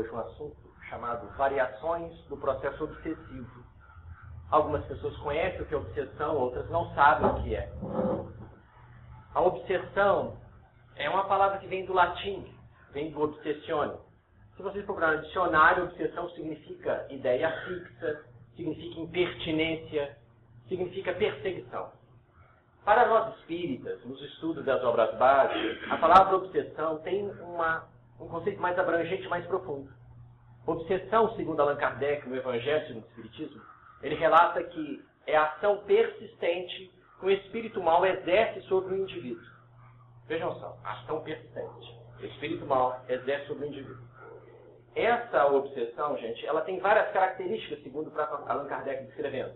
hoje um assunto chamado variações do processo obsessivo. Algumas pessoas conhecem o que é obsessão, outras não sabem o que é. A obsessão é uma palavra que vem do latim, vem do obsessione. Se vocês procurarem no dicionário, obsessão significa ideia fixa, significa impertinência, significa perseguição. Para nós espíritas, nos estudos das obras básicas, a palavra obsessão tem uma, um conceito mais abrangente, mais profundo. Obsessão, segundo Allan Kardec, no Evangelho do Espiritismo, ele relata que é a ação persistente que o espírito mal exerce sobre o indivíduo. Vejam só, ação persistente. O espírito mal exerce sobre o indivíduo. Essa obsessão, gente, ela tem várias características, segundo o Allan Kardec descrevendo.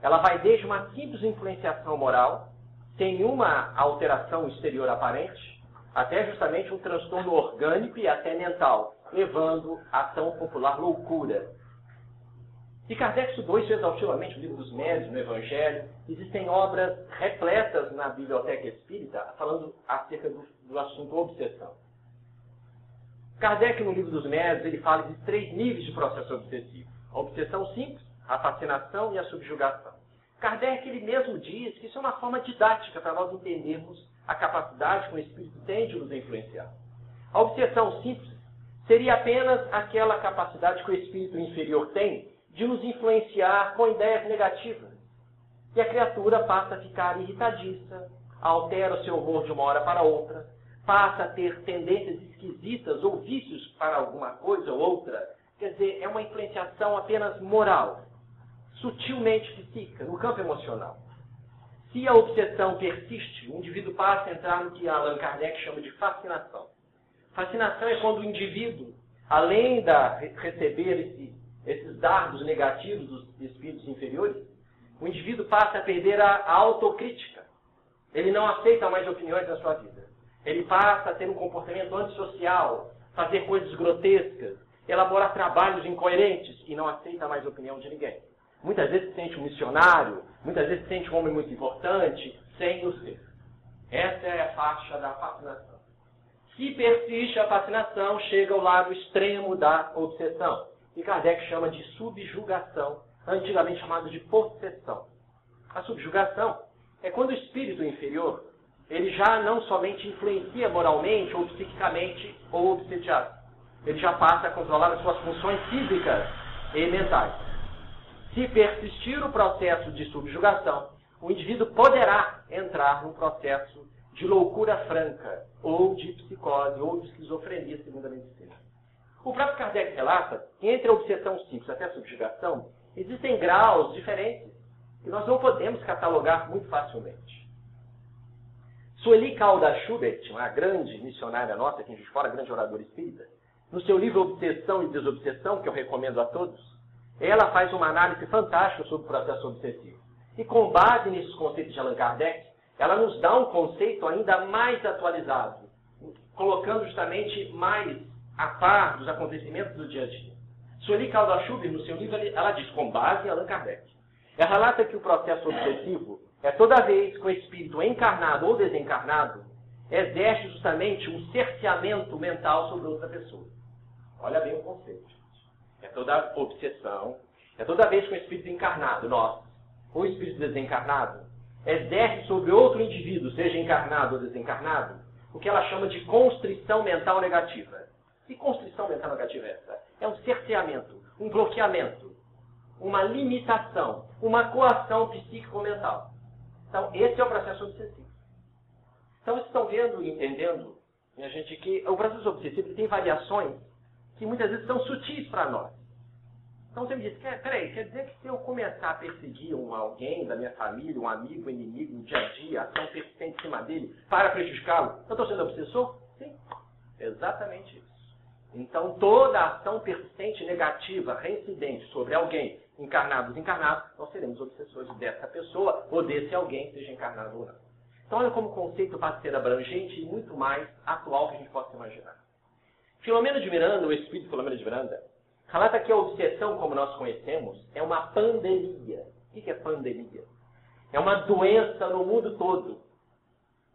Ela vai desde uma simples influenciação moral, sem nenhuma alteração exterior aparente, até justamente um transtorno orgânico e até mental, levando à tão popular loucura. E Kardec estudou exaustivamente no livro dos médios, no Evangelho. Existem obras repletas na Biblioteca Espírita falando acerca do, do assunto obsessão. Kardec, no livro dos médios, ele fala de três níveis de processo obsessivo. A obsessão simples, a fascinação e a subjugação. Kardec, ele mesmo diz que isso é uma forma didática para nós entendermos a capacidade que o espírito tem de nos influenciar. A obsessão simples seria apenas aquela capacidade que o espírito inferior tem de nos influenciar com ideias negativas. E a criatura passa a ficar irritadiça, altera o seu humor de uma hora para outra, passa a ter tendências esquisitas ou vícios para alguma coisa ou outra. Quer dizer, é uma influenciação apenas moral, sutilmente psíquica, no campo emocional. Se a obsessão persiste, o indivíduo passa a entrar no que Allan Kardec chama de fascinação. Fascinação é quando o indivíduo, além de receber esse, esses dardos negativos dos espíritos inferiores, o indivíduo passa a perder a, a autocrítica. Ele não aceita mais opiniões na sua vida. Ele passa a ter um comportamento antissocial, fazer coisas grotescas, elaborar trabalhos incoerentes e não aceita mais opinião de ninguém. Muitas vezes se sente um missionário, muitas vezes se sente um homem muito importante, sem o ser. Essa é a faixa da fascinação. Se persiste a fascinação, chega ao lado extremo da obsessão. E Kardec chama de subjugação, antigamente chamado de possessão. A subjugação é quando o espírito inferior ele já não somente influencia moralmente ou psiquicamente ou obsediado. Ele já passa a controlar as suas funções físicas e mentais. Se persistir o processo de subjugação, o indivíduo poderá entrar num processo de loucura franca, ou de psicose, ou de esquizofrenia, segundo a medicina. O próprio Kardec relata que entre a obsessão simples até a subjugação, existem graus diferentes que nós não podemos catalogar muito facilmente. Sueli Calda Schubert, uma grande missionária nossa aqui em Fora, grande oradora espírita, no seu livro Obsessão e Desobsessão, que eu recomendo a todos, ela faz uma análise fantástica sobre o processo obsessivo. E com base nesses conceitos de Allan Kardec, ela nos dá um conceito ainda mais atualizado, colocando justamente mais a par dos acontecimentos do dia a dia. Sueli Calda Schubert, no seu livro, ela diz, com base em Allan Kardec, ela relata que o processo obsessivo é toda vez que o espírito encarnado ou desencarnado exerce justamente um cerceamento mental sobre outra pessoa. Olha bem o conceito. É toda obsessão, é toda vez que o espírito encarnado, nós, ou espírito desencarnado, exerce sobre outro indivíduo, seja encarnado ou desencarnado, o que ela chama de constrição mental negativa. Que constrição mental negativa é essa? É um cerceamento, um bloqueamento, uma limitação, uma coação psíquico-mental. Então, esse é o processo obsessivo. Então, vocês estão vendo e entendendo, minha gente, que o processo obsessivo tem variações que muitas vezes são sutis para nós. Então, você me diz, peraí, quer dizer que se eu começar a perseguir um alguém da minha família, um amigo, um inimigo, no dia a dia, ação persistente em cima dele, para prejudicá-lo, eu estou sendo obsessor? Sim, exatamente isso. Então, toda ação persistente negativa, reincidente sobre alguém, encarnado ou desencarnado, nós seremos obsessores dessa pessoa ou desse alguém, seja encarnado ou não. Então, olha como o conceito pode ser abrangente e muito mais atual que a gente possa imaginar. Filomeno de Miranda, o espírito Filomeno de Miranda, relata que a obsessão, como nós conhecemos, é uma pandemia. O que é pandemia? É uma doença no mundo todo.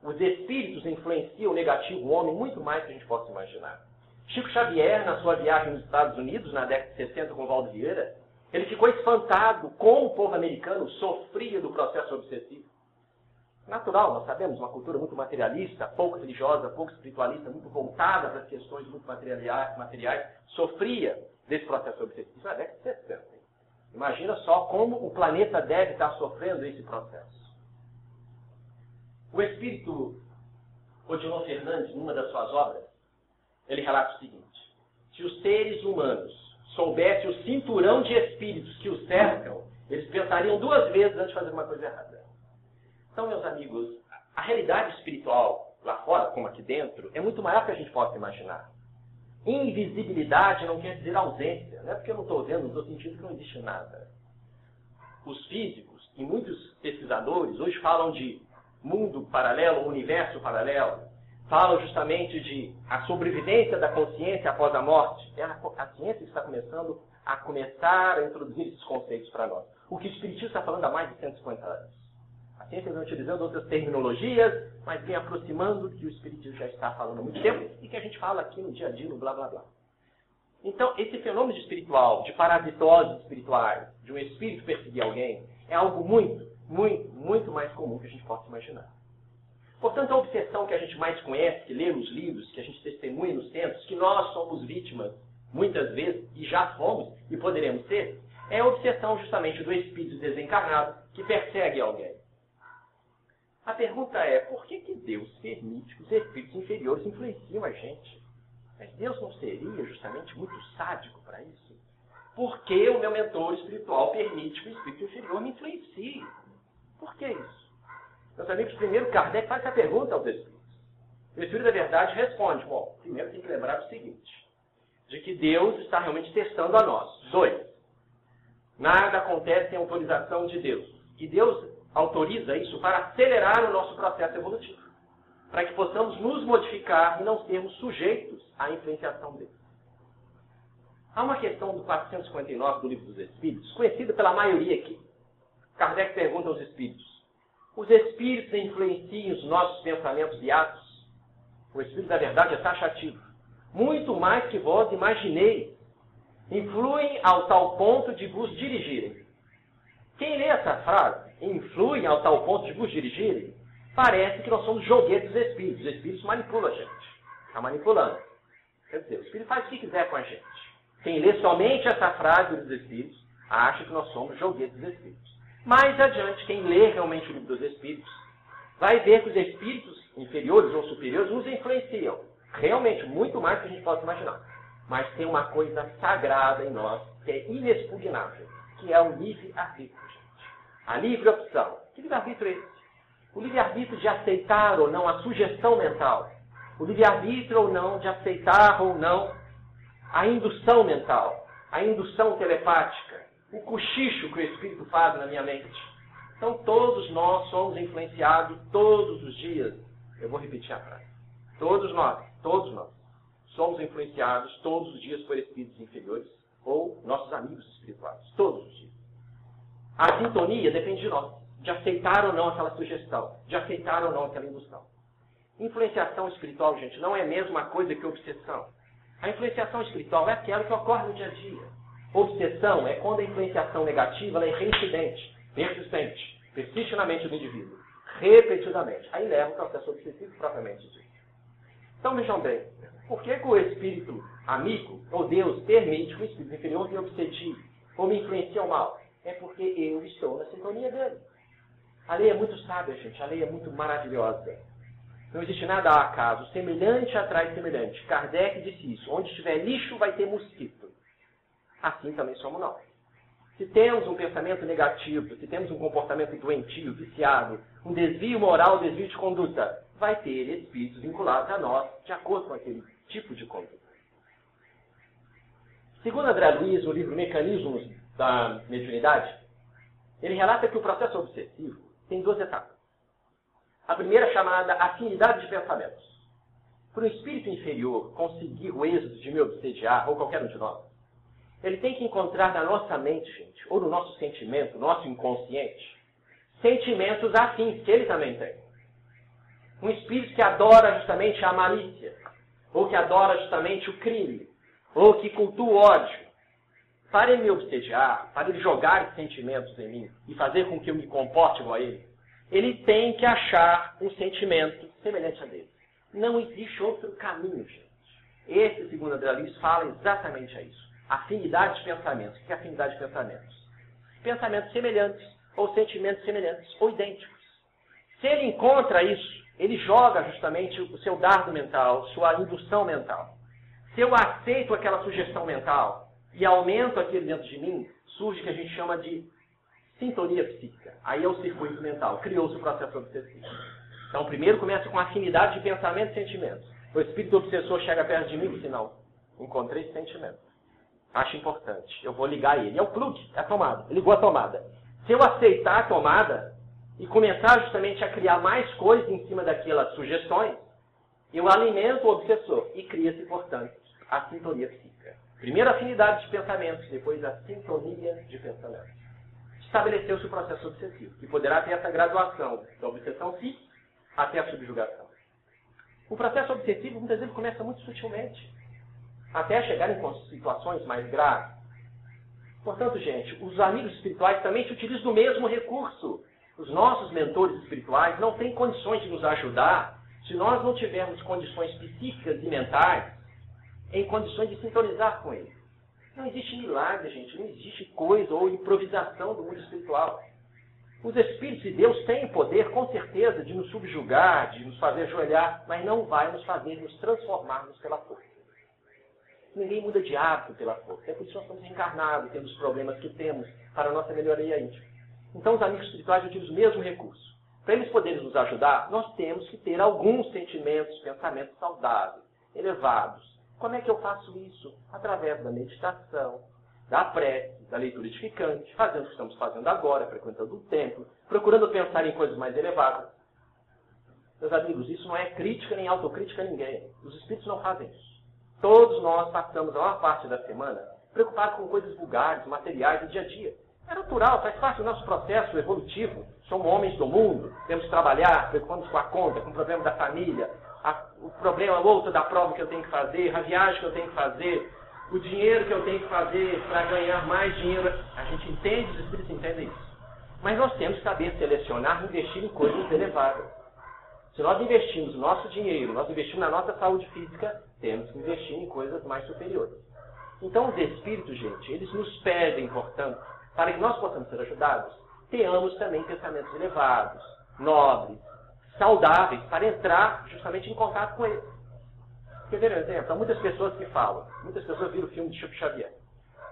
Os espíritos influenciam o negativo o homem muito mais do que a gente possa imaginar. Chico Xavier, na sua viagem nos Estados Unidos, na década de 60, com Valdo Vieira, ele ficou espantado como o povo americano sofria do processo obsessivo. Natural, nós sabemos, uma cultura muito materialista, pouco religiosa, pouco espiritualista, muito voltada para as questões muito materiais, materiais sofria desse processo obsessivo na década de 60. Imagina só como o planeta deve estar sofrendo esse processo. O espírito Odilon Fernandes, numa das suas obras, ele relata o seguinte: se os seres humanos soubessem o cinturão de espíritos que os cercam, eles pensariam duas vezes antes de fazer uma coisa errada. Então, meus amigos, a realidade espiritual lá fora, como aqui dentro, é muito maior que a gente possa imaginar. Invisibilidade não quer dizer ausência. Não é porque eu não estou vendo, não estou sentindo que não existe nada. Os físicos e muitos pesquisadores hoje falam de mundo paralelo, universo paralelo. Falam justamente de a sobrevivência da consciência após a morte. É a, a ciência que está começando a começar a introduzir esses conceitos para nós. O que o Espiritismo está falando há mais de 150 anos. Ciência vem utilizando outras terminologias, mas vem aproximando do que o Espiritismo já está falando há muito tempo e que a gente fala aqui no dia a dia, no blá blá blá. Então, esse fenômeno espiritual, de parasitoses espirituais, de um espírito perseguir alguém, é algo muito, muito, muito mais comum que a gente possa imaginar. Portanto, a obsessão que a gente mais conhece, que lê nos livros, que a gente testemunha nos centros, que nós somos vítimas, muitas vezes, e já fomos, e poderemos ser, é a obsessão justamente do espírito desencarnado que persegue alguém. A pergunta é, por que, que Deus permite que os espíritos inferiores influenciem a gente? Mas Deus não seria justamente muito sádico para isso? Por que o meu mentor espiritual permite que o espírito inferior me influencie? Por que isso? Meus amigos, primeiro Kardec faz essa pergunta aos espíritos. O Espírito da Verdade responde, bom, primeiro tem que lembrar o seguinte, de que Deus está realmente testando a nós. Dois, nada acontece sem autorização de Deus. E Deus autoriza isso para acelerar o nosso processo evolutivo, para que possamos nos modificar e não sermos sujeitos à influenciação dele. Há uma questão do 459 do Livro dos Espíritos, conhecida pela maioria aqui. Kardec pergunta aos espíritos: Os espíritos influenciam os nossos pensamentos e atos? O espírito da verdade é taxativo. Muito mais que vós imagineis. Influem ao tal ponto de vos dirigirem. Quem lê essa frase influem ao tal ponto de vos dirigirem, parece que nós somos joguetes dos espíritos. Os espíritos manipulam a gente. Está manipulando. Quer dizer, o espírito faz o que quiser com a gente. Quem lê somente essa frase dos espíritos, acha que nós somos joguetes dos espíritos. Mais adiante, quem lê realmente o livro dos espíritos, vai ver que os espíritos inferiores ou superiores nos influenciam. Realmente, muito mais do que a gente possa imaginar. Mas tem uma coisa sagrada em nós, que é inexpugnável, que é o livre-arbítrio. A livre opção. Que livre-arbítrio é esse? O livre-arbítrio de aceitar ou não a sugestão mental. O livre-arbítrio ou não de aceitar ou não a indução mental. A indução telepática. O cochicho que o Espírito faz na minha mente. Então todos nós somos influenciados todos os dias. Eu vou repetir a frase. Todos nós, todos nós, somos influenciados todos os dias por espíritos inferiores ou nossos amigos espirituais. Todos os dias. A sintonia depende de nós, de aceitar ou não aquela sugestão, de aceitar ou não aquela indução. Influenciação espiritual, gente, não é a mesma coisa que obsessão. A influenciação espiritual é aquela que ocorre no dia a dia. Obsessão é quando a influenciação negativa é reincidente, persistente, persiste na mente do indivíduo, repetidamente. Aí leva o processo obsessivo propriamente dito. Então vejam bem, por que, que o espírito amigo, ou Deus, permite que o espírito inferior me obsedie ou me influencie ao mal? É porque eu estou na sintonia dele. A lei é muito sábia, gente. A lei é muito maravilhosa. Não existe nada ao acaso. Semelhante atrai semelhante. Kardec disse isso. Onde estiver lixo, vai ter mosquito. Assim também somos nós. Se temos um pensamento negativo, se temos um comportamento doentio, viciado, um desvio moral, um desvio de conduta, vai ter espíritos vinculados a nós de acordo com aquele tipo de conduta. Segundo André Luiz, o livro Mecanismos da mediunidade, ele relata que o processo obsessivo tem duas etapas. A primeira chamada afinidade de pensamentos. Para o espírito inferior conseguir o êxito de me obsediar, ou qualquer um de nós, ele tem que encontrar na nossa mente, gente, ou no nosso sentimento, nosso inconsciente, sentimentos afins que ele também tem. Um espírito que adora justamente a malícia, ou que adora justamente o crime, ou que cultua o ódio, para ele me obsediar, para ele jogar sentimentos em mim e fazer com que eu me comporte igual a ele, ele tem que achar um sentimento semelhante a dele. Não existe outro caminho, gente. Esse, segundo André Luiz, fala exatamente a isso. Afinidade de pensamentos. O que é afinidade de pensamentos? Pensamentos semelhantes, ou sentimentos semelhantes, ou idênticos. Se ele encontra isso, ele joga justamente o seu dardo mental, sua indução mental. Se eu aceito aquela sugestão mental e aumento aquilo dentro de mim, surge o que a gente chama de sintonia psíquica. Aí é o circuito mental, criou-se o processo obsessivo. Então, primeiro começa com afinidade de pensamento e sentimentos. O espírito obsessor chega perto de mim e não, encontrei esse sentimento. Acho importante, eu vou ligar ele. É o plug, é a tomada. Ligou a tomada. Se eu aceitar a tomada e começar justamente a criar mais coisas em cima daquelas sugestões, eu alimento o obsessor e cria-se, portanto, a sintonia psíquica. Primeiro a afinidade de pensamentos, depois a sintonia de pensamentos. Estabeleceu-se o processo obsessivo, que poderá ter essa graduação da obsessão psíquica até a subjugação. O processo obsessivo muitas vezes começa muito sutilmente, até chegar em situações mais graves. Portanto, gente, os amigos espirituais também se utilizam do mesmo recurso. Os nossos mentores espirituais não têm condições de nos ajudar se nós não tivermos condições psíquicas e mentais em condições de sintonizar com ele. Não existe milagre, gente, não existe coisa ou improvisação do mundo espiritual. Os Espíritos de Deus têm poder, com certeza, de nos subjugar, de nos fazer ajoelhar, mas não vai nos fazer nos transformarmos pela força. Ninguém muda de hábito pela força. É por isso que nós estamos encarnados, temos os problemas que temos para a nossa melhoria íntima. Então, os amigos espirituais utilizam o mesmo recurso. Para eles poderem nos ajudar, nós temos que ter alguns sentimentos, pensamentos saudáveis, elevados. Como é que eu faço isso? Através da meditação, da prece, da leitura edificante, fazendo o que estamos fazendo agora, frequentando o templo, procurando pensar em coisas mais elevadas. Meus amigos, isso não é crítica nem autocrítica a ninguém. Os espíritos não fazem isso. Todos nós passamos a maior parte da semana preocupados com coisas vulgares, materiais do dia a dia. É natural, faz parte do nosso processo evolutivo. Somos homens do mundo, temos que trabalhar, preocupamos com a conta, com o problema da família, a, o problema outro da prova que eu tenho que fazer, a viagem que eu tenho que fazer, o dinheiro que eu tenho que fazer para ganhar mais dinheiro. A gente entende, os espíritos entendem isso. Mas nós temos que saber selecionar e investir em coisas elevadas. Se nós investimos nosso dinheiro, nós investimos na nossa saúde física, temos que investir em coisas mais superiores. Então, os espíritos, gente, eles nos pedem, portanto, para que nós possamos ser ajudados, tenhamos também pensamentos elevados, nobres, saudáveis, para entrar justamente em contato com eles. Quer ver um exemplo? Há muitas pessoas que falam, muitas pessoas viram o filme de Chico Xavier.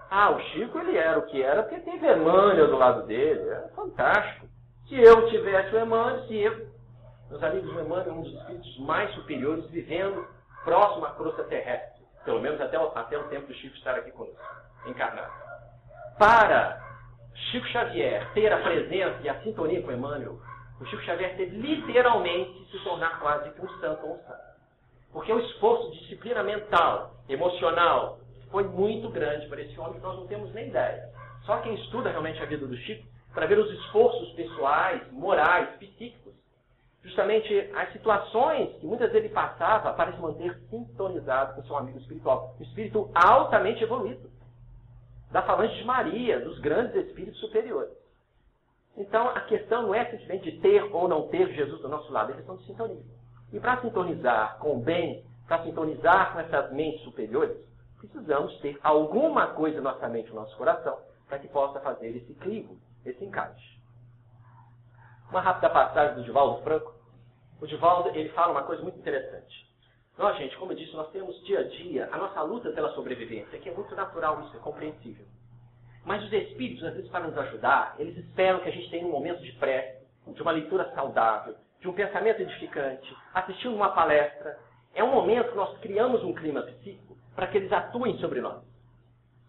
Ah, o Chico ele era o que era porque teve Emmanuel do lado dele. É fantástico. Se eu tivesse o Emmanuel, se eu... Meus amigos, o Emmanuel é um dos espíritos mais superiores vivendo próximo à crosta terrestre. Pelo menos até o, até o tempo do Chico estar aqui conosco, encarnado. Para Chico Xavier ter a presença e a sintonia com Emmanuel, o Chico Xavier teve literalmente se tornar quase um santo ou um santo. Porque o esforço de disciplina mental, emocional, foi muito grande para esse homem que nós não temos nem ideia. Só quem estuda realmente a vida do Chico, para ver os esforços pessoais, morais, psíquicos, justamente as situações que muitas vezes ele passava para se manter sintonizado com seu amigo espiritual. Um espírito altamente evoluído. Da falange de Maria, dos grandes espíritos superiores. Então, a questão não é simplesmente de ter ou não ter Jesus do nosso lado, é questão de sintonia. E para sintonizar com o bem, para sintonizar com essas mentes superiores, precisamos ter alguma coisa na nossa mente, no nosso coração, para que possa fazer esse clivo, esse encaixe. Uma rápida passagem do Divaldo Franco. O Divaldo ele fala uma coisa muito interessante. Nós, gente, como eu disse, nós temos dia a dia a nossa luta pela sobrevivência, que é muito natural, isso é compreensível. Mas os espíritos, às vezes, para nos ajudar, eles esperam que a gente tenha um momento de prece, de uma leitura saudável, de um pensamento edificante, assistindo uma palestra. É um momento que nós criamos um clima psíquico para que eles atuem sobre nós.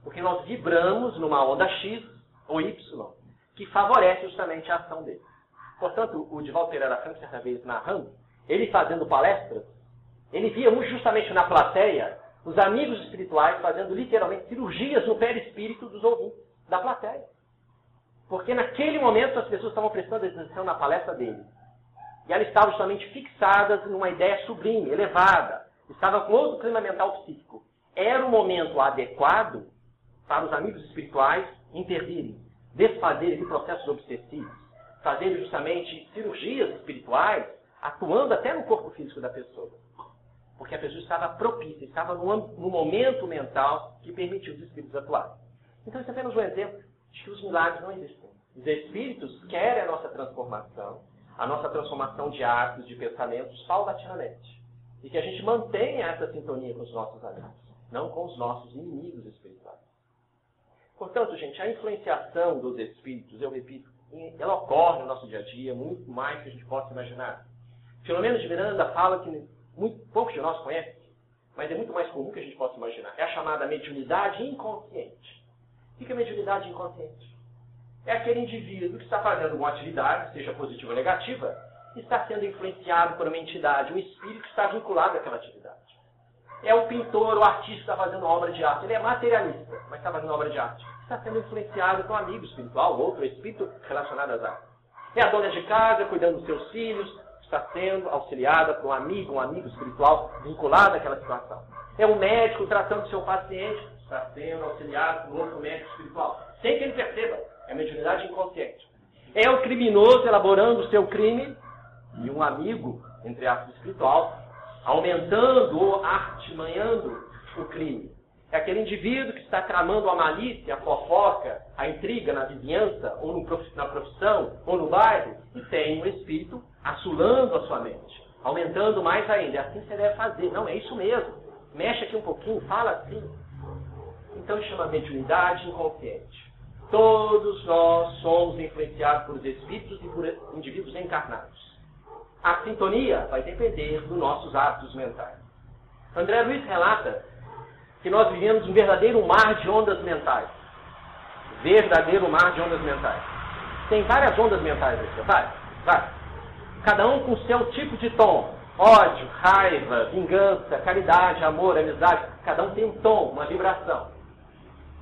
Porque nós vibramos numa onda X ou Y que favorece justamente a ação deles. Portanto, o Divaldo Pereira Franco, certa vez narrando, ele fazendo palestras, ele via justamente na plateia os amigos espirituais fazendo literalmente cirurgias no perispírito dos ouvintes, da plateia. Porque naquele momento as pessoas estavam prestando atenção na palestra dele. E elas estavam justamente fixadas numa ideia sublime, elevada. estava com outro clima mental psíquico. Era o momento adequado para os amigos espirituais intervirem, desfazerem processos obsessivos, fazendo justamente cirurgias espirituais, atuando até no corpo físico da pessoa. Porque a pessoa estava propícia, estava no, no momento mental que permitiu os espíritos atuarem. Então, isso é apenas um exemplo de que os milagres não existem. Os espíritos querem a nossa transformação, a nossa transformação de hábitos, de pensamentos, paulatinamente. E que a gente mantenha essa sintonia com os nossos amigos, não com os nossos inimigos espirituais. Portanto, gente, a influenciação dos espíritos, eu repito, ela ocorre no nosso dia a dia, muito mais que a gente possa imaginar. Filomeno de Miranda fala que muito poucos de nós conhecem, mas é muito mais comum que a gente possa imaginar. É a chamada mediunidade inconsciente. O que é mediunidade inconsciente? É aquele indivíduo que está fazendo uma atividade, seja positiva ou negativa, e está sendo influenciado por uma entidade, um espírito que está vinculado àquela atividade. É o pintor, o artista fazendo obra de arte. Ele é materialista, mas está fazendo obra de arte. Está sendo influenciado por um amigo espiritual, outro espírito relacionado às artes. É a dona de casa, cuidando dos seus filhos, está sendo auxiliada por um amigo, um amigo espiritual vinculado àquela situação. É um médico tratando seu paciente, está sendo auxiliado por outro médico espiritual, sem que ele perceba. É mediunidade inconsciente. É o criminoso elaborando o seu crime e um amigo, entre aspas, espiritual, aumentando ou artimanhando o crime. É aquele indivíduo que está tramando a malícia, a fofoca, a intriga na vizinhança, ou na profissão, ou no bairro, e tem um espírito assolando a sua mente, aumentando mais ainda. É assim você deve fazer. Não, é isso mesmo. Mexe aqui um pouquinho, fala assim. Então chama mediunidade inconsciente. Todos nós somos influenciados por espíritos e por indivíduos encarnados. A sintonia vai depender dos nossos hábitos mentais. André Luiz relata que nós vivemos um verdadeiro mar de ondas mentais. Verdadeiro mar de ondas mentais. Tem várias ondas mentais aqui, vai, vai. Cada um com seu tipo de tom. Ódio, raiva, vingança, caridade, amor, amizade. Cada um tem um tom, uma vibração.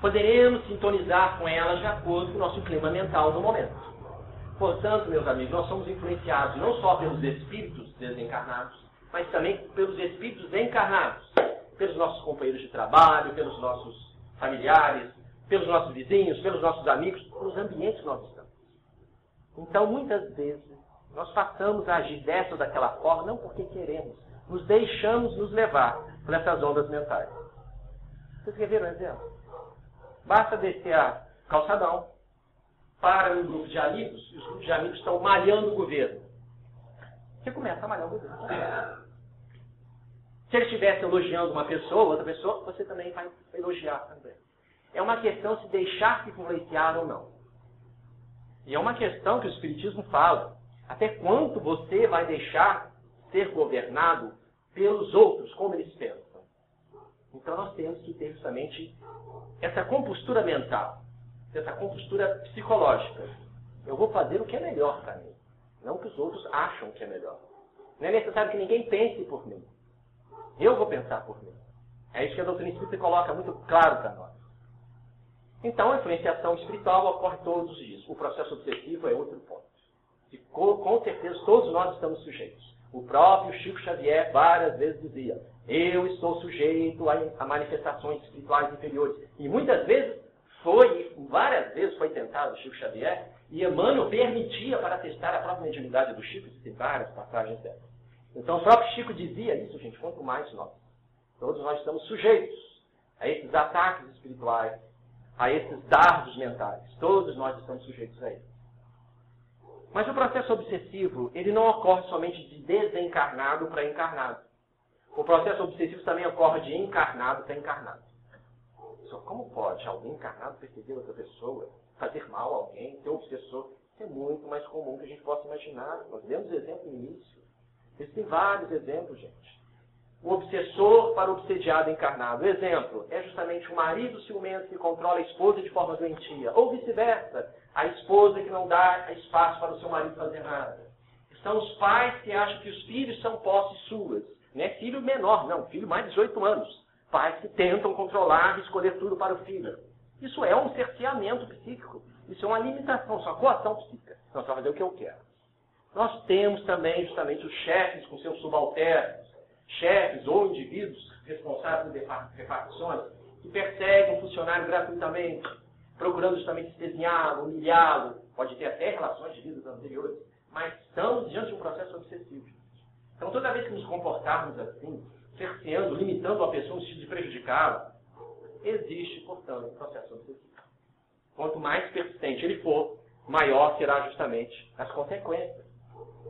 Poderemos sintonizar com elas de acordo com o nosso clima mental no momento. Portanto, meus amigos, nós somos influenciados não só pelos espíritos desencarnados, mas também pelos espíritos encarnados pelos nossos companheiros de trabalho, pelos nossos familiares, pelos nossos vizinhos, pelos nossos amigos, pelos ambientes que nós estamos. Então, muitas vezes, nós passamos a agir dessa ou daquela forma, não porque queremos, nos deixamos nos levar por essas ondas mentais. Vocês querem um exemplo? Basta descer a calçadão, para um grupo de amigos, e os grupos de amigos estão malhando o governo. Você começa a malhar o governo. Se ele estivesse elogiando uma pessoa, outra pessoa, você também vai elogiar também. É uma questão se deixar se influenciar ou não. E é uma questão que o Espiritismo fala. Até quanto você vai deixar ser governado pelos outros, como eles pensam? Então nós temos que ter justamente essa compostura mental, essa compostura psicológica. Eu vou fazer o que é melhor para mim, não o que os outros acham que é melhor. Não é necessário que ninguém pense por mim. Eu vou pensar por mim. É isso que a doutrina espírita coloca muito claro para nós. Então, a influenciação espiritual ocorre todos os dias. O processo obsessivo é outro ponto. E com, com certeza todos nós estamos sujeitos. O próprio Chico Xavier várias vezes dizia: Eu estou sujeito a, a manifestações espirituais inferiores. E muitas vezes foi, várias vezes foi tentado Chico Xavier, e Emmanuel permitia para testar a própria mediunidade do Chico, existem várias passagens dessas. Então o próprio Chico dizia isso, gente, quanto mais nós. Todos nós estamos sujeitos a esses ataques espirituais, a esses dardos mentais. Todos nós estamos sujeitos a isso. Mas o processo obsessivo, ele não ocorre somente de desencarnado para encarnado. O processo obsessivo também ocorre de encarnado para encarnado. Só como pode alguém encarnado perseguir outra pessoa, fazer mal a alguém, ser obsessor? Isso é muito mais comum que a gente possa imaginar. Nós demos exemplo no início. Existem vários exemplos, gente. O obsessor para o obsediado encarnado. Exemplo é justamente o marido ciumento que controla a esposa de forma doentia. Ou vice-versa, a esposa que não dá espaço para o seu marido fazer nada. São os pais que acham que os filhos são posses suas. Não é filho menor, não, filho mais de 18 anos. Pais que tentam controlar e escolher tudo para o filho. Isso é um cerceamento psíquico. Isso é uma limitação, só coação psíquica. Não, só fazer o que eu quero. Nós temos também justamente os chefes com seus subalternos, chefes ou indivíduos responsáveis por repartições que perseguem um funcionário gratuitamente, procurando justamente espezinhá-lo, humilhá-lo, pode ter até relações de vidas anteriores, mas estamos diante de um processo obsessivo. Então, toda vez que nos comportarmos assim, cerceando, limitando a pessoa no sentido de prejudicá-la, existe, portanto, um processo obsessivo. Quanto mais persistente ele for, maior será justamente as consequências.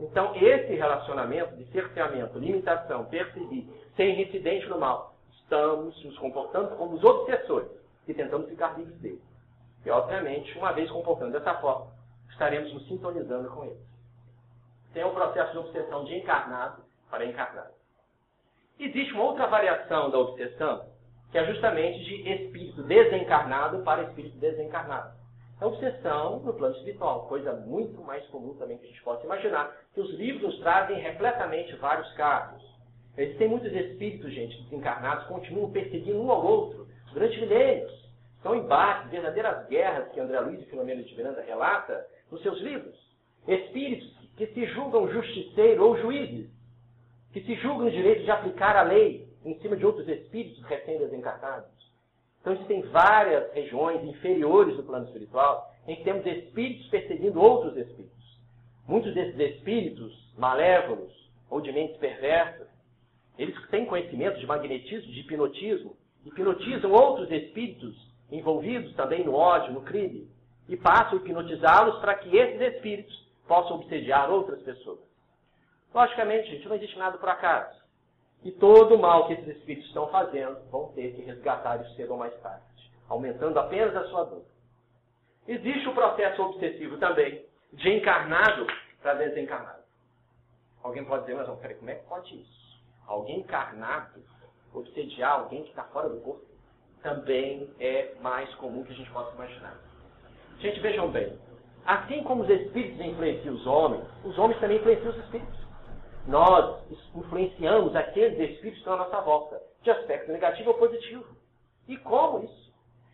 Então, esse relacionamento de cerceamento, limitação, perseguir, ser reincidente no mal, estamos nos comportando como os obsessores e tentamos ficar livres dele. E, obviamente, uma vez comportando dessa forma, estaremos nos sintonizando com ele. Tem um processo de obsessão de encarnado para encarnado. Existe uma outra variação da obsessão, que é justamente de espírito desencarnado para espírito desencarnado. A obsessão no plano espiritual, coisa muito mais comum também que a gente possa imaginar, que os livros trazem repletamente vários casos. Existem muitos espíritos, gente, desencarnados, continuam perseguindo um ao outro durante milênios. São embates, verdadeiras guerras que André Luiz e Filomeno de Miranda relata nos seus livros. Espíritos que se julgam justiceiros ou juízes, que se julgam no direito de aplicar a lei em cima de outros espíritos recém-desencarnados. Então existem várias regiões inferiores do plano espiritual em que temos espíritos perseguindo outros espíritos. Muitos desses espíritos malévolos ou de mentes perversas, eles têm conhecimento de magnetismo, de hipnotismo, hipnotizam outros espíritos envolvidos também no ódio, no crime, e passam a hipnotizá-los para que esses espíritos possam obsediar outras pessoas. Logicamente, gente, não existe nada por acaso. E todo o mal que esses espíritos estão fazendo vão ter que resgatar isso cedo ou mais tarde, aumentando apenas a sua dor. Existe o processo obsessivo também, de encarnado para desencarnado. Alguém pode dizer, mas peraí, como é que pode isso? Alguém encarnado obsediar alguém que está fora do corpo também é mais comum que a gente possa imaginar. Gente, vejam bem, assim como os espíritos influenciam os homens, os homens também influenciam os espíritos nós influenciamos aqueles espíritos que estão à nossa volta, de aspecto negativo ou positivo. E como isso?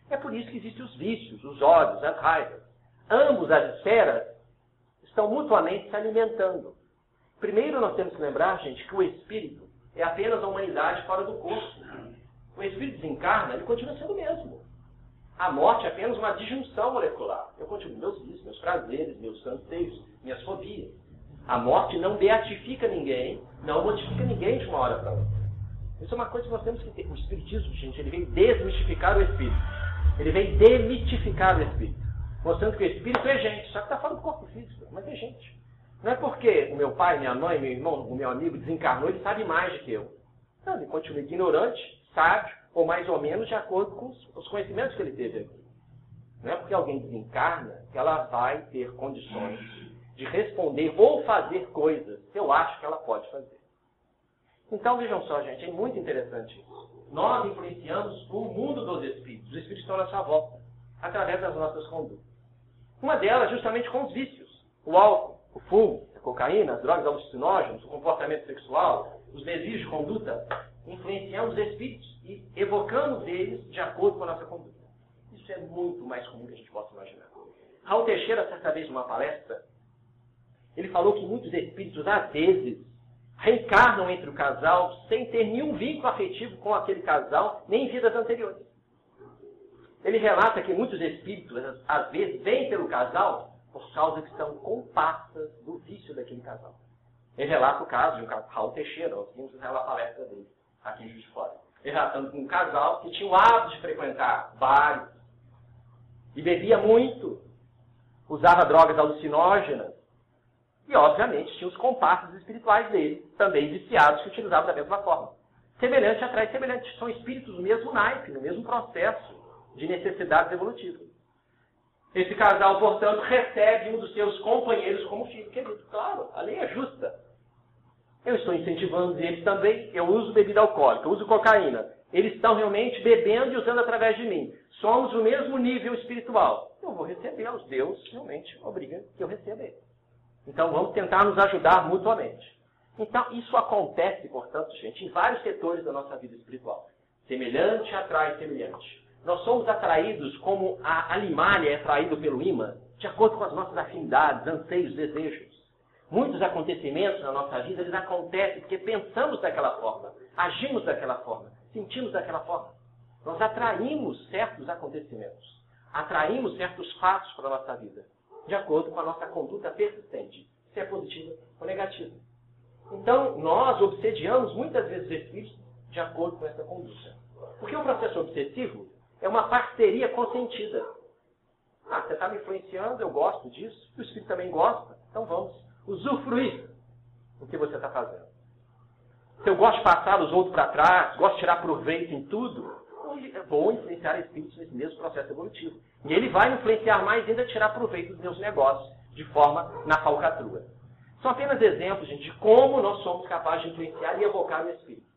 É por isso que existem os vícios, os ódios, as raivas. Ambos as esferas estão mutuamente se alimentando. Primeiro nós temos que lembrar, gente, que o espírito é apenas a humanidade fora do corpo. O espírito desencarna, ele continua sendo o mesmo. A morte é apenas uma disjunção molecular. Eu continuo meus vícios, meus prazeres, meus anseios, minhas fobias. A morte não beatifica ninguém, não modifica ninguém de uma hora para outra. Isso é uma coisa que nós temos que ter. O Espiritismo, gente, ele vem desmistificar o Espírito. Ele vem demitificar o Espírito. Mostrando que o Espírito é gente, só que está fora do corpo físico, mas é gente. Não é porque o meu pai, minha mãe, meu irmão, o meu amigo desencarnou, ele sabe mais do que eu. Não, ele continua ignorante, ou mais ou menos de acordo com os conhecimentos que ele teve aqui. Não é porque alguém desencarna que ela vai ter condições de responder ou fazer coisas que eu acho que ela pode fazer. Então vejam só, gente, é muito interessante isso. Nós influenciamos o mundo dos espíritos. Os espíritos estão na sua volta, através das nossas condutas. Uma delas, justamente com os vícios. O álcool, o fumo, a cocaína, as drogas alucinógenas, o comportamento sexual, os desejos de conduta. Influenciamos os espíritos e evocamos eles de acordo com a nossa conduta. Isso é muito mais comum que a gente possa imaginar. Raul Teixeira, certa vez, numa palestra, ele falou que muitos espíritos, às vezes, reencarnam entre o casal sem ter nenhum vínculo afetivo com aquele casal, nem em vidas anteriores. Ele relata que muitos espíritos, às vezes, vêm pelo casal por causa que são comparsas do vício daquele casal. Ele relata o caso de um Raul Teixeira, nós vimos na palestra dele, aqui em Juiz de Fora. Relatando um casal que tinha o hábito de frequentar bares e bebia muito, usava drogas alucinógenas, e, obviamente, tinha os comparsas espirituais dele, também viciados, que utilizavam da mesma forma. Semelhante atrai semelhante. São espíritos do mesmo naipe, no mesmo processo de necessidades evolutivas. Esse casal, portanto, recebe um dos seus companheiros como filho querido. Claro, a lei é justa. Eu estou incentivando eles também. Eu uso bebida alcoólica, eu uso cocaína. Eles estão realmente bebendo e usando através de mim. Somos o mesmo nível espiritual. Eu vou recebê-los. Deus realmente obriga que eu receba eles. Então vamos tentar nos ajudar mutuamente. Então isso acontece, portanto, gente, em vários setores da nossa vida espiritual. Semelhante atrai semelhante. Nós somos atraídos como a alimália é atraído pelo imã, de acordo com as nossas afinidades, anseios, desejos. Muitos acontecimentos na nossa vida, eles acontecem porque pensamos daquela forma, agimos daquela forma, sentimos daquela forma. Nós atraímos certos acontecimentos, atraímos certos fatos para a nossa vida, de acordo com a nossa conduta persistente, se é positiva ou negativa. Então, nós obsediamos muitas vezes espíritos de acordo com essa conduta. Porque o processo obsessivo é uma parceria consentida. Ah, você está me influenciando, eu gosto disso, o espírito também gosta, então vamos usufruir do que você está fazendo. Se eu gosto de passar os outros para trás, gosto de tirar proveito em tudo, vou influenciar espíritos nesse mesmo processo evolutivo. E ele vai influenciar mais ainda tirar proveito dos meus negócios, de forma na falcatrua. São apenas exemplos, gente, de como nós somos capazes de influenciar e evocar o espírito.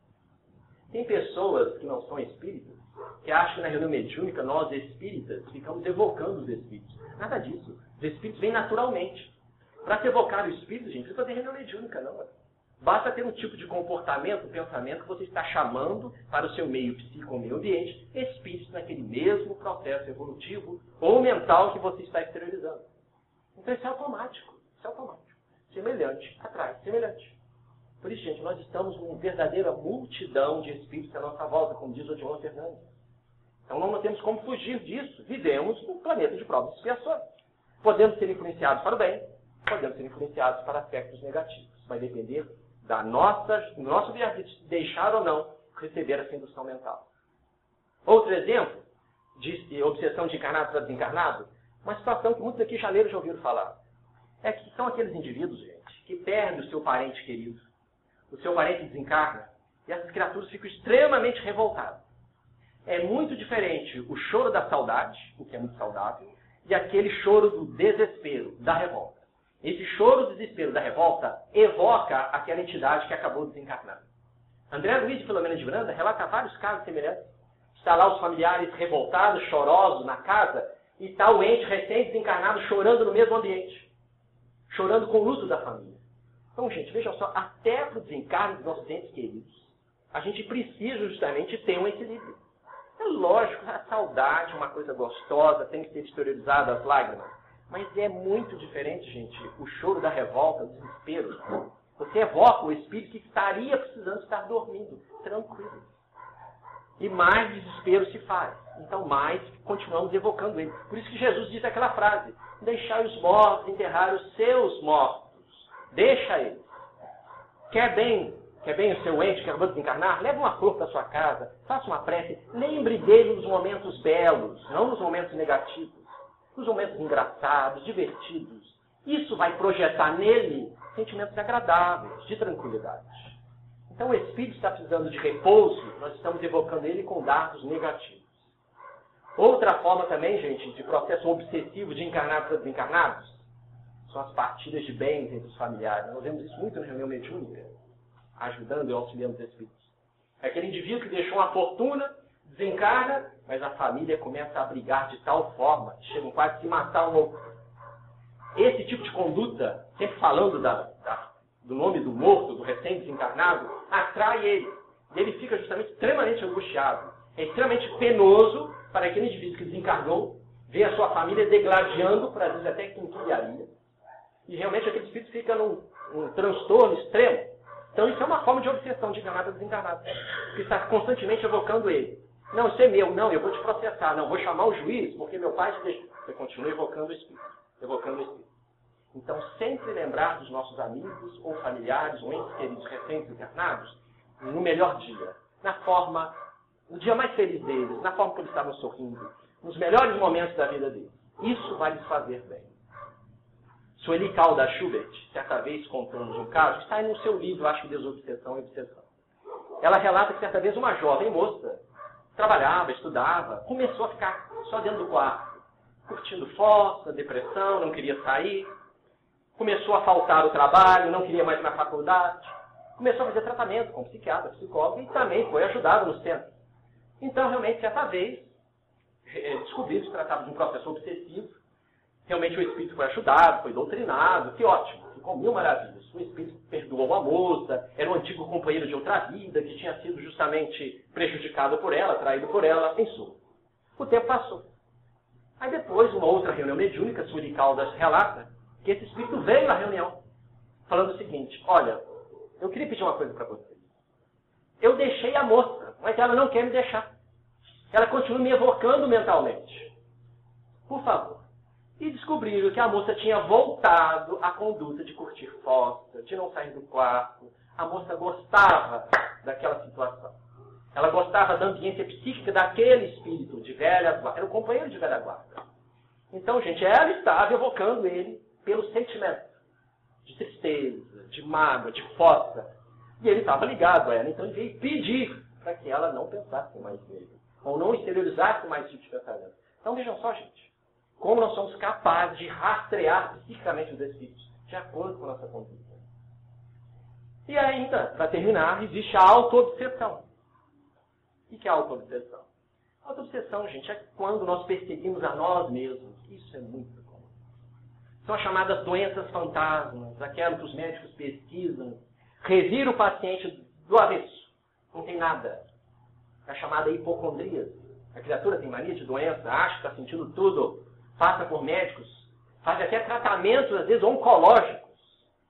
Tem pessoas que não são espíritas que acham que na reunião mediúnica nós espíritas ficamos evocando os espíritos. Nada disso. Os espíritos vêm naturalmente. Para se evocar o espírito, gente, não precisa ter reunião mediúnica, não. Basta ter um tipo de comportamento, pensamento que você está chamando para o seu meio psíquico ou meio ambiente, espíritos naquele mesmo processo evolutivo ou mental que você está exteriorizando. Então isso é automático. Isso é automático. Semelhante atrai semelhante. Por isso, gente, nós estamos numa verdadeira multidão de espíritos à nossa volta, como diz o João Fernandes. Então não temos como fugir disso. Vivemos num planeta de provas e expiações. Podemos ser influenciados para o bem, podemos ser influenciados para aspectos negativos. Vai depender da nossa, do nosso deixar ou não receber essa indução mental. Outro exemplo de obsessão de encarnado para desencarnado, uma situação que muitos aqui já leram já ouviram falar. É que são aqueles indivíduos, gente, que perdem o seu parente querido. O seu parente desencarna e essas criaturas ficam extremamente revoltadas. É muito diferente o choro da saudade, o que é muito saudável, e aquele choro do desespero, da revolta. Esse choro desespero da revolta evoca aquela entidade que acabou desencarnando. André Luiz de Filomena de Branda relata vários casos semelhantes. Está lá os familiares revoltados, chorosos na casa, e está o ente recém-desencarnado chorando no mesmo ambiente. Chorando com o luto da família. Então, gente, veja só, até para o desencarne dos nossos entes queridos, a gente precisa justamente ter um equilíbrio. É lógico, a saudade é uma coisa gostosa, tem que ser exteriorizada as lágrimas. Mas é muito diferente, gente, o choro da revolta, do desespero. Você evoca o espírito que estaria precisando estar dormindo, tranquilo. E mais desespero se faz. Então, mais continuamos evocando ele. Por isso que Jesus disse aquela frase: Deixai os mortos enterrar os seus mortos. Deixa eles. Quer bem, quer bem o seu ente que acabou de desencarnar? Leve uma flor para sua casa, faça uma prece. Lembre dele nos momentos belos, não nos momentos negativos nos momentos engraçados, divertidos. Isso vai projetar nele sentimentos agradáveis, de tranquilidade. Então o espírito está precisando de repouso, nós estamos evocando ele com dados negativos. Outra forma também, gente, de processo obsessivo de encarnados para desencarnados, são as partidas de bens entre os familiares. Nós vemos isso muito na reunião mediúnica, ajudando e auxiliando os espíritos. Aquele indivíduo que deixou uma fortuna desencarna, mas a família começa a brigar de tal forma que chegam quase a se matar um outro. Esse tipo de conduta, sempre falando da, da, do nome do morto, do recém-desencarnado, atrai ele. E ele fica justamente extremamente angustiado. É extremamente penoso para aquele indivíduo que desencarnou ver a sua família degladiando, para vezes até quinquilharia. E realmente aquele espírito fica num, num transtorno extremo. Então isso é uma forma de obsessão de encarnado desencarnado, que está constantemente evocando ele. Não, isso é meu. Não, eu vou te processar. Não, vou chamar o juiz, porque meu pai te deixou. Você continua evocando o Espírito. Evocando o Espírito. Então, sempre lembrar dos nossos amigos ou familiares ou entes queridos recentes encarnados no melhor dia. Na forma, no dia mais feliz deles, na forma que eles estavam sorrindo, nos melhores momentos da vida deles. Isso vai lhes fazer bem. Sueli Calda Schubert, certa vez contamos um caso, está aí no seu livro, acho que Desobsessão e Obsessão. Ela relata que certa vez uma jovem moça trabalhava, estudava, começou a ficar só dentro do quarto, curtindo fossa, depressão, não queria sair, começou a faltar o trabalho, não queria mais ir na faculdade, começou a fazer tratamento com psiquiatra, psicólogo e também foi ajudado no centro. Então, realmente, certa vez, eh, descobriu que se tratava de um processo obsessivo, realmente o espírito foi ajudado, foi doutrinado, que ótimo, ficou mil maravilhas. O espírito perdoou a moça, era um antigo companheiro de outra vida, que tinha sido justamente prejudicado por ela, traído por ela, ela pensou. O tempo passou. Aí depois, uma outra reunião mediúnica, Suri Caldas relata que esse espírito veio à reunião. falando o seguinte: Olha, eu queria pedir uma coisa para você. Eu deixei a moça, mas ela não quer me deixar. Ela continua me evocando mentalmente. Por favor. E descobriram que a moça tinha voltado à conduta de curtir fossa, de não sair do quarto. A moça gostava daquela situação. Ela gostava da ambiência psíquica daquele espírito de velha guarda. Era o companheiro de velha guarda. Então, gente, ela estava evocando ele pelo sentimento de tristeza, de mágoa, de fossa. E ele estava ligado a ela. Então, ele veio pedir para que ela não pensasse mais nele. Ou não exteriorizasse mais tipo de pensamento. Então, vejam só, gente. Como nós somos capazes de rastrear psiquicamente os espíritos de acordo com a nossa conduta. E ainda, para terminar, existe a auto-obsessão. O que é a auto-obsessão? A auto-obsessão, gente, é quando nós perseguimos a nós mesmos. Isso é muito comum. São as chamadas doenças fantasmas, aquelas que os médicos pesquisam, revira o paciente do avesso. Não tem nada. É a chamada hipocondria. A criatura tem mania de doença, acha que está sentindo tudo, passa por médicos, faz até tratamentos, às vezes, oncológicos.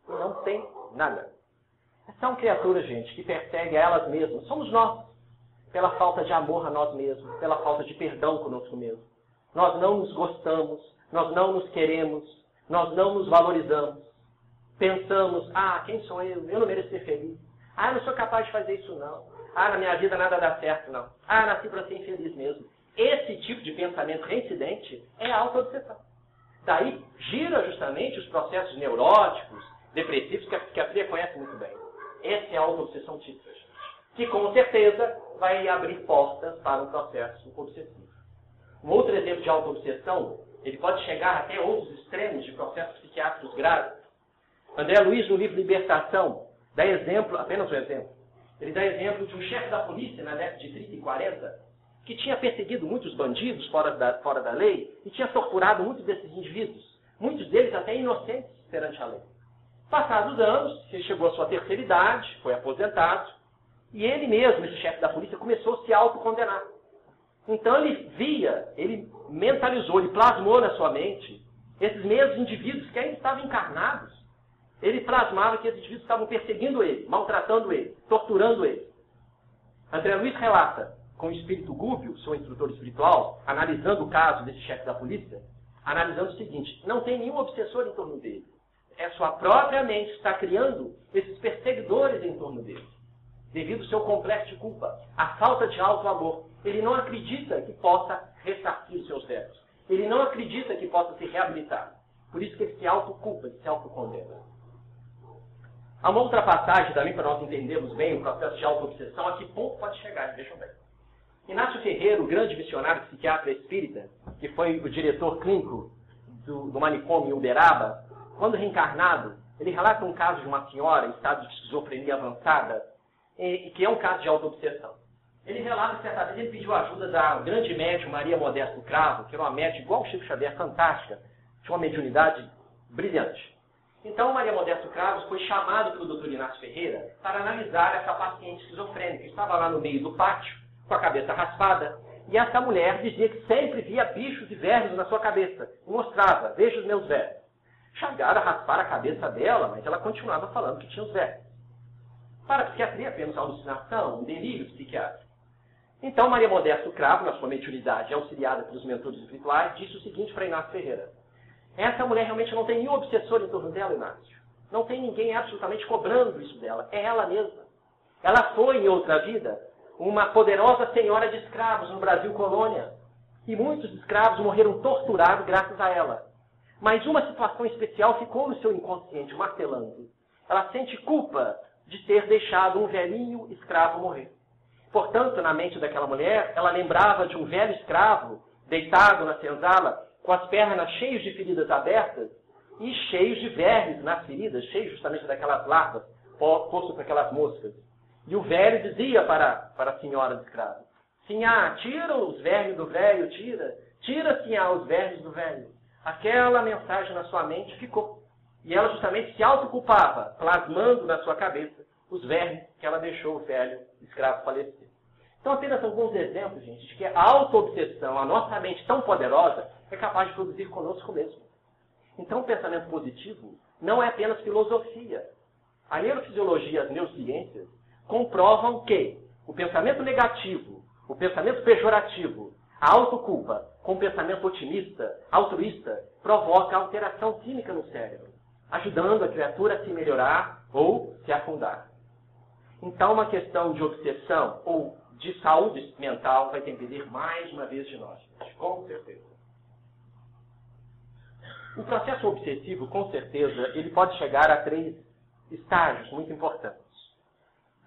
E não tem nada. São criaturas, gente, que perseguem a elas mesmas. Somos nós pela falta de amor a nós mesmos, pela falta de perdão conosco mesmo. Nós não nos gostamos, nós não nos queremos, nós não nos valorizamos. Pensamos, ah, quem sou eu? Eu não mereço ser feliz. Ah, eu não sou capaz de fazer isso não. Ah, na minha vida nada dá certo não. Ah, nasci para ser infeliz mesmo. Esse tipo de pensamento reincidente é a auto-obsessão. Daí gira justamente os processos neuróticos, depressivos, que a psiquiatria conhece muito bem. Essa é a auto-obsessão típica que com certeza vai abrir portas para um processo obsessivo. Um outro exemplo de auto-obsessão, ele pode chegar até outros extremos de processos psiquiátricos graves. André Luiz, no livro Libertação, dá exemplo, apenas um exemplo, ele dá exemplo de um chefe da polícia na década de 30 e 40, que tinha perseguido muitos bandidos fora da, fora da lei e tinha torturado muitos desses indivíduos, muitos deles até inocentes perante a lei. Passados anos, ele chegou à sua terceira idade, foi aposentado, e ele mesmo, esse chefe da polícia, começou a se autocondenar. Então ele via, ele mentalizou, ele plasmou na sua mente esses mesmos indivíduos que ainda estavam encarnados. Ele plasmava que esses indivíduos estavam perseguindo ele, maltratando ele, torturando ele. André Luiz relata, com o espírito Gúbio, seu instrutor espiritual, analisando o caso desse chefe da polícia, analisando o seguinte: não tem nenhum obsessor em torno dele. É sua própria mente está criando esses perseguidores em torno dele devido ao seu complexo de culpa, a falta de alto amor. Ele não acredita que possa ressarcir os seus erros. Ele não acredita que possa se reabilitar. Por isso que ele se autoculpa, se autocondena. Há uma outra passagem também para nós entendermos bem o processo de auto-obsessão, a que ponto pode chegar, vejam bem. Inácio Ferreira, o grande missionário psiquiatra espírita, que foi o diretor clínico do, do manicômio Uberaba, quando reencarnado, ele relata um caso de uma senhora em estado de esquizofrenia avançada, e, que é um caso de auto-obsessão. Ele relata que certa vez ele pediu ajuda da grande médium Maria Modesto Cravo, que era uma médium igual o Chico Xavier, fantástica, tinha uma mediunidade brilhante. Então, Maria Modesto Cravos foi chamado pelo Dr. Inácio Ferreira para analisar essa paciente esquizofrênica. Estava lá no meio do pátio, com a cabeça raspada, e essa mulher dizia que sempre via bichos e vermes na sua cabeça. E mostrava, veja os meus vermes. Chegaram a raspar a cabeça dela, mas ela continuava falando que tinha os vermes. Para a psiquiatria, apenas alucinação, um delírio psiquiátrico. Então, Maria Modesto Cravo, na sua mediunidade, auxiliada pelos mentores espirituais, disse o seguinte para Inácio Ferreira. Essa mulher realmente não tem nenhum obsessor em torno dela, Inácio. Não tem ninguém absolutamente cobrando isso dela. É ela mesma. Ela foi, em outra vida, uma poderosa senhora de escravos no Brasil colônia. E muitos escravos morreram torturados graças a ela. Mas uma situação especial ficou no seu inconsciente, martelando. Ela sente culpa de ter deixado um velhinho escravo morrer. Portanto, na mente daquela mulher, ela lembrava de um velho escravo deitado na senzala, com as pernas cheias de feridas abertas e cheios de vermes nas feridas, cheios justamente daquelas larvas posto por aquelas moscas. E o velho dizia para, para a senhora do escravo: Sinhá, tira os vermes do velho, tira, tira, Sinhá, os vermes do velho. Aquela mensagem na sua mente ficou. E ela justamente se autoculpava, plasmando na sua cabeça os vermes que ela deixou o velho escravo falecer. Então, apenas alguns exemplos, gente, de que a auto-obsessão, a nossa mente tão poderosa, é capaz de produzir conosco mesmo. Então, o pensamento positivo não é apenas filosofia. A neurofisiologia as neurociências comprovam que o pensamento negativo, o pensamento pejorativo, a autoculpa com o pensamento otimista, altruísta, provoca alteração química no cérebro, ajudando a criatura a se melhorar ou se afundar. Então, uma questão de obsessão ou de saúde mental vai depender mais uma vez de nós, com certeza. O processo obsessivo, com certeza, ele pode chegar a três estágios muito importantes.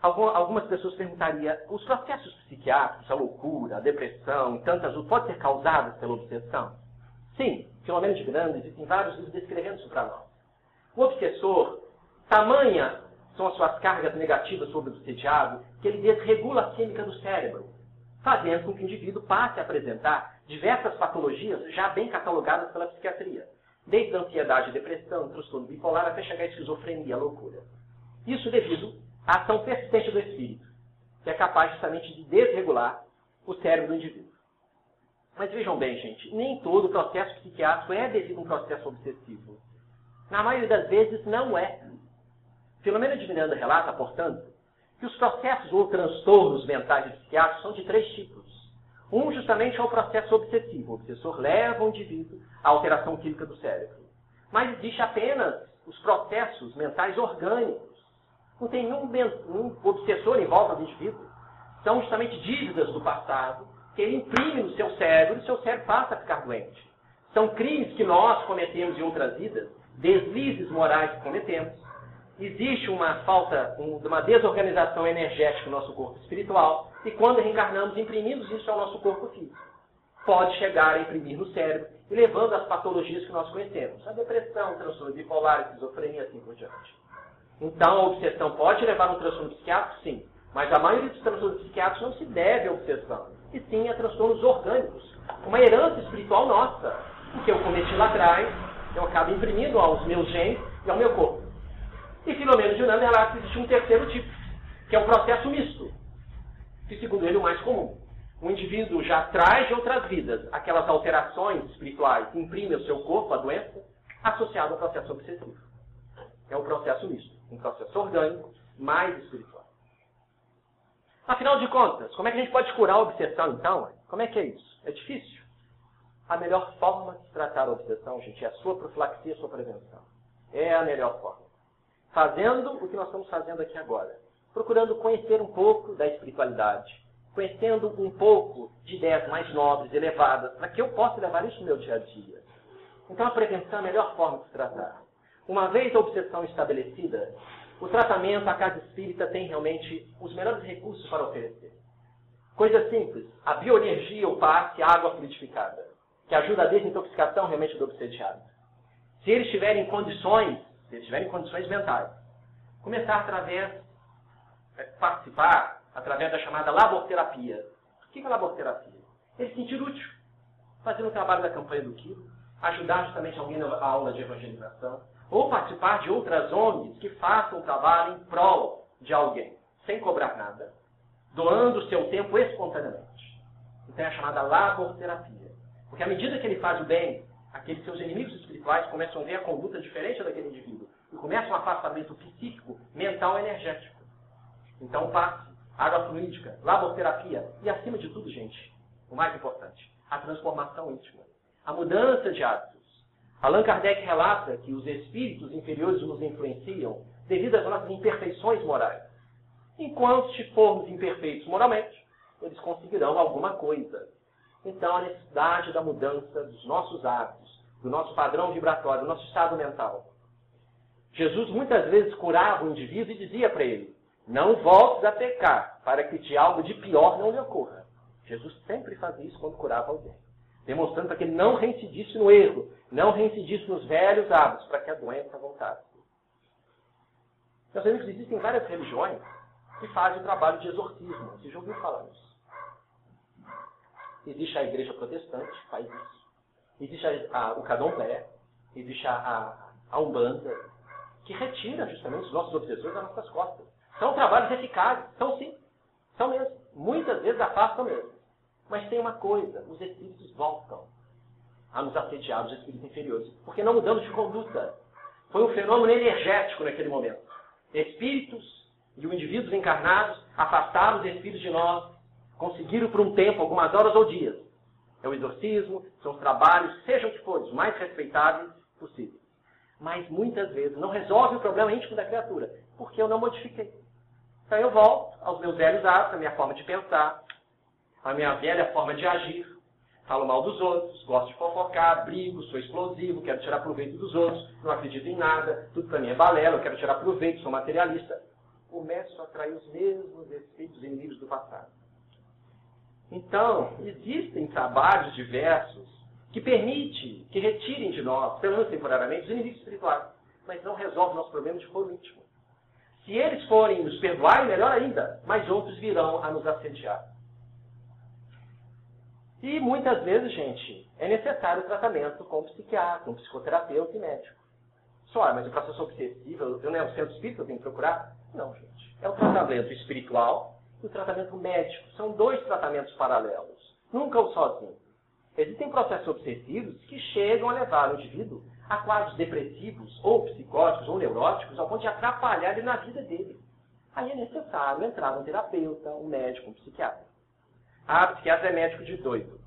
Algumas pessoas perguntariam, os processos psiquiátricos, a loucura, a depressão e tantas outras, podem ser causadas pela obsessão? Sim, pelo menos de grande, existem vários livros descrevendo isso para nós. O obsessor, tamanha são as suas cargas negativas sobre o obsediado, que ele desregula a química do cérebro, fazendo com que o indivíduo passe a apresentar diversas patologias já bem catalogadas pela psiquiatria, desde a ansiedade, depressão, transtorno bipolar, até chegar à esquizofrenia, a loucura. Isso devido à ação persistente do espírito, que é capaz justamente de desregular o cérebro do indivíduo. Mas vejam bem, gente, nem todo processo psiquiátrico é devido a um processo obsessivo. Na maioria das vezes, não é. Filomena de Miranda relata, portanto, que os processos ou transtornos mentais e psiquiátricos são de três tipos. Um, justamente, é o processo obsessivo. O obsessor leva o indivíduo à alteração química do cérebro. Mas existe apenas os processos mentais orgânicos. Não tem nenhum um obsessor em volta do indivíduo. São justamente dívidas do passado que ele imprime no seu cérebro e o seu cérebro passa a ficar doente. São crimes que nós cometemos em outras vidas, deslizes morais que cometemos, existe uma falta, uma desorganização energética no nosso corpo espiritual, e quando reencarnamos, imprimimos isso ao nosso corpo físico. Pode chegar a imprimir no cérebro, e levando às patologias que nós conhecemos. A depressão, transtorno bipolar, esquizofrenia, assim por diante. Então, a obsessão pode levar a um transtorno psiquiátrico? Sim. Mas a maioria dos transtornos psiquiátricos não se deve à obsessão, e sim a transtornos orgânicos. Uma herança espiritual nossa, que eu cometi lá atrás, eu acabo imprimindo aos meus genes e ao meu corpo. E Filomeno de Unano relata que existe um terceiro tipo, que é o processo misto, que segundo ele é o mais comum. O indivíduo já traz de outras vidas aquelas alterações espirituais que imprimem ao seu corpo a doença, associado ao processo obsessivo. É o processo misto, um processo orgânico mais espiritual. Afinal de contas, como é que a gente pode curar a obsessão então? Como é que é isso? É difícil? A melhor forma de tratar a obsessão, gente, é a sua profilaxia, a sua prevenção. É a melhor forma fazendo o que nós estamos fazendo aqui agora. Procurando conhecer um pouco da espiritualidade, conhecendo um pouco de ideias mais nobres, elevadas, para que eu possa levar isso no meu dia a dia. Então a prevenção é a melhor forma de se tratar. Uma vez a obsessão estabelecida, o tratamento, a casa espírita tem realmente os melhores recursos para oferecer. Coisa simples, a bioenergia, o passe, a água fluidificada, que ajuda a desintoxicação realmente do obsediado. Se eles tiverem condições se eles tiverem condições mentais, começar através, é, participar através da chamada laborterapia. O que é laborterapia? Ele se sentir útil, fazer o trabalho da campanha do quilo, ajudar justamente alguém na aula de evangelização, ou participar de outras ONGs que façam trabalho em prol de alguém, sem cobrar nada, doando o seu tempo espontaneamente. Então é a chamada laborterapia. Porque à medida que ele faz o bem, aqueles seus inimigos espirituais começam a ver a conduta diferente daquele indivíduo e começa um afastamento psíquico, mental e energético. Então, passe, água fluídica, laboterapia e, acima de tudo, gente, o mais importante, a transformação íntima, a mudança de hábitos. Allan Kardec relata que os espíritos inferiores nos influenciam devido às nossas imperfeições morais. Enquanto formos imperfeitos moralmente, eles conseguirão alguma coisa. Então, a necessidade da mudança dos nossos hábitos, do nosso padrão vibratório, do nosso estado mental. Jesus muitas vezes curava o indivíduo e dizia para ele: Não voltes a pecar, para que de algo de pior não lhe ocorra. Jesus sempre fazia isso quando curava alguém, demonstrando para que ele não reincidisse no erro, não reincidisse nos velhos hábitos, para que a doença voltasse. Nós sabemos que existem várias religiões que fazem o trabalho de exorcismo. Você já ouviu falar nisso? Existe a igreja protestante que faz isso. Existe a, a, o existe a, a, a umbanda, que retira justamente os nossos obsessores das nossas costas. São trabalhos eficazes, são sim, são mesmo. Muitas vezes afastam mesmo. Mas tem uma coisa, os espíritos voltam. a nos assediar os espíritos inferiores, porque não mudamos de conduta. Foi um fenômeno energético naquele momento. Espíritos e o indivíduos encarnados afastaram os espíritos de nós, conseguiram por um tempo, algumas horas ou dias. É o exorcismo, são os trabalhos, sejam que forem, os mais respeitáveis possíveis. Mas muitas vezes não resolve o problema íntimo da criatura, porque eu não modifiquei. Então eu volto aos meus velhos hábitos, à minha forma de pensar, à minha velha forma de agir. Falo mal dos outros, gosto de fofocar, brigo, sou explosivo, quero tirar proveito dos outros, não acredito em nada, tudo para mim é balela, eu quero tirar proveito, sou materialista. Começo a atrair os mesmos espíritos inimigos do passado. Então, existem trabalhos diversos que permitem que retirem de nós, pelo menos temporariamente, os inimigos espirituais, mas não resolvem o nosso problema de foro íntimo. Se eles forem nos perdoarem, melhor ainda, mas outros virão a nos assediar. E muitas vezes, gente, é necessário tratamento com psiquiatra, um psicoterapeuta e médico. Só, mas o processo obsessivo, eu não é o centro espírita, eu tenho que procurar? Não, gente. É o tratamento espiritual e o tratamento médico. São dois tratamentos paralelos. Nunca o sozinho. Existem processos obsessivos que chegam a levar o indivíduo a quadros depressivos, ou psicóticos, ou neuróticos, ao ponto de atrapalhar ele na vida dele. Aí é necessário entrar um terapeuta, um médico, um psiquiatra. Ah, psiquiatra é médico de doido.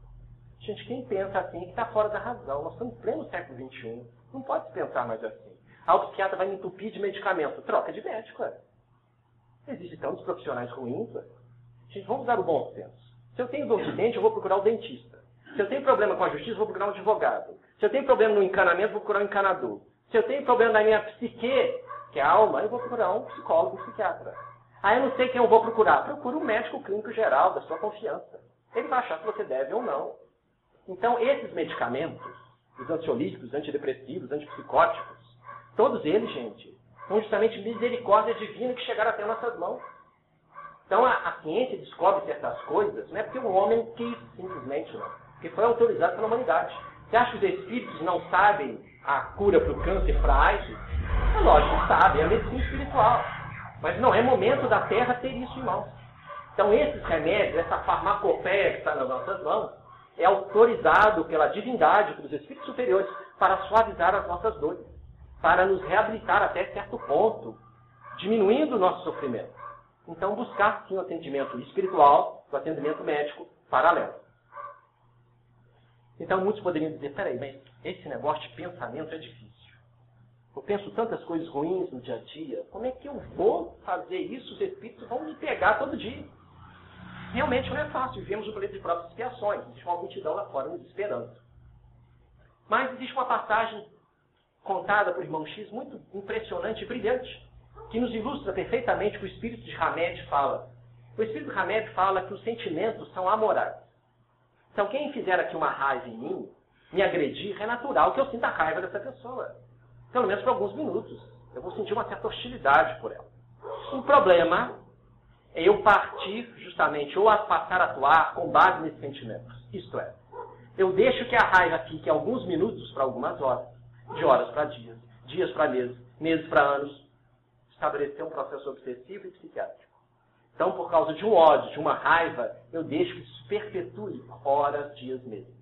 Gente, quem pensa assim é que está fora da razão. Nós estamos em pleno século XXI. Não pode pensar mais assim. Ah, o psiquiatra vai me entupir de medicamento. Troca de médico, é. Existem tantos profissionais ruins, é. Gente, vamos dar o bom senso. Se eu tenho dor de dente, eu vou procurar o dentista. Se eu tenho problema com a justiça, eu vou procurar um advogado. Se eu tenho problema no encanamento, eu vou procurar um encanador. Se eu tenho problema na minha psique, que é a alma, eu vou procurar um psicólogo, um psiquiatra. Ah, eu não sei quem eu vou procurar. Procura um médico clínico geral da sua confiança. Ele vai achar se você deve ou não. Então, esses medicamentos, os ansiolíticos, antidepressivos, antipsicóticos, todos eles, gente, são justamente misericórdia divina que chegaram até nossas mãos. Então, a, a ciência descobre certas coisas, não é porque o homem quis simplesmente, não. Porque foi autorizado pela humanidade. Você acha que os espíritos não sabem a cura para o câncer, para a AIDS? É lógico sabem, é a medicina espiritual. Mas não é momento da Terra ter isso em mãos. Então, esses remédios, essa farmacopeia que está nas nossas mãos, é autorizado pela divindade, pelos espíritos superiores, para suavizar as nossas dores, para nos reabilitar até certo ponto, diminuindo o nosso sofrimento. Então, buscar sim o atendimento espiritual, o atendimento médico paralelo. Então, muitos poderiam dizer: peraí, mas esse negócio de pensamento é difícil. Eu penso tantas coisas ruins no dia a dia, como é que eu vou fazer isso? Os espíritos vão me pegar todo dia. Realmente não é fácil. Vivemos um planeta de próprias expiações. Existe uma multidão lá fora nos esperando. Mas existe uma passagem contada por irmão X muito impressionante e brilhante, que nos ilustra perfeitamente o que o espírito de Hamed fala. O espírito de Hamed fala que os sentimentos são amorais. Então, quem fizer aqui uma raiva em mim, me agredir, é natural que eu sinta a raiva dessa pessoa. Pelo menos por alguns minutos. Eu vou sentir uma certa hostilidade por ela. O problema é eu partir justamente ou a passar a atuar com base nesses sentimentos. Isto é, eu deixo que a raiva fique alguns minutos para algumas horas, de horas para dias, dias para meses, meses para anos, estabelecer um processo obsessivo e psiquiátrico. Então, por causa de um ódio, de uma raiva, eu deixo que isso perpetue horas, dias, meses.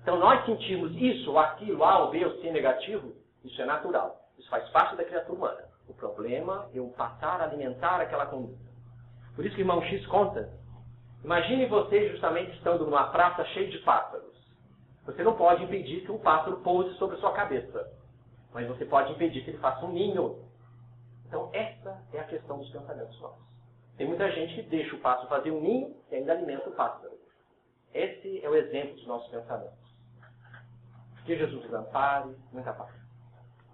Então, nós sentimos isso, aquilo, A ou B ou C negativo, isso é natural. Isso faz parte da criatura humana. O problema é eu passar a alimentar aquela conduta. Por isso que o irmão X conta. Imagine você justamente estando numa praça cheia de pássaros. Você não pode impedir que um pássaro pouse sobre sua cabeça. Mas você pode impedir que ele faça um ninho. Então, essa é a questão dos pensamentos nossos. Tem muita gente que deixa o pássaro fazer um ninho e ainda alimenta o pássaro. Esse é o exemplo dos nossos pensamentos. Que Jesus nos ampare. Muita paz.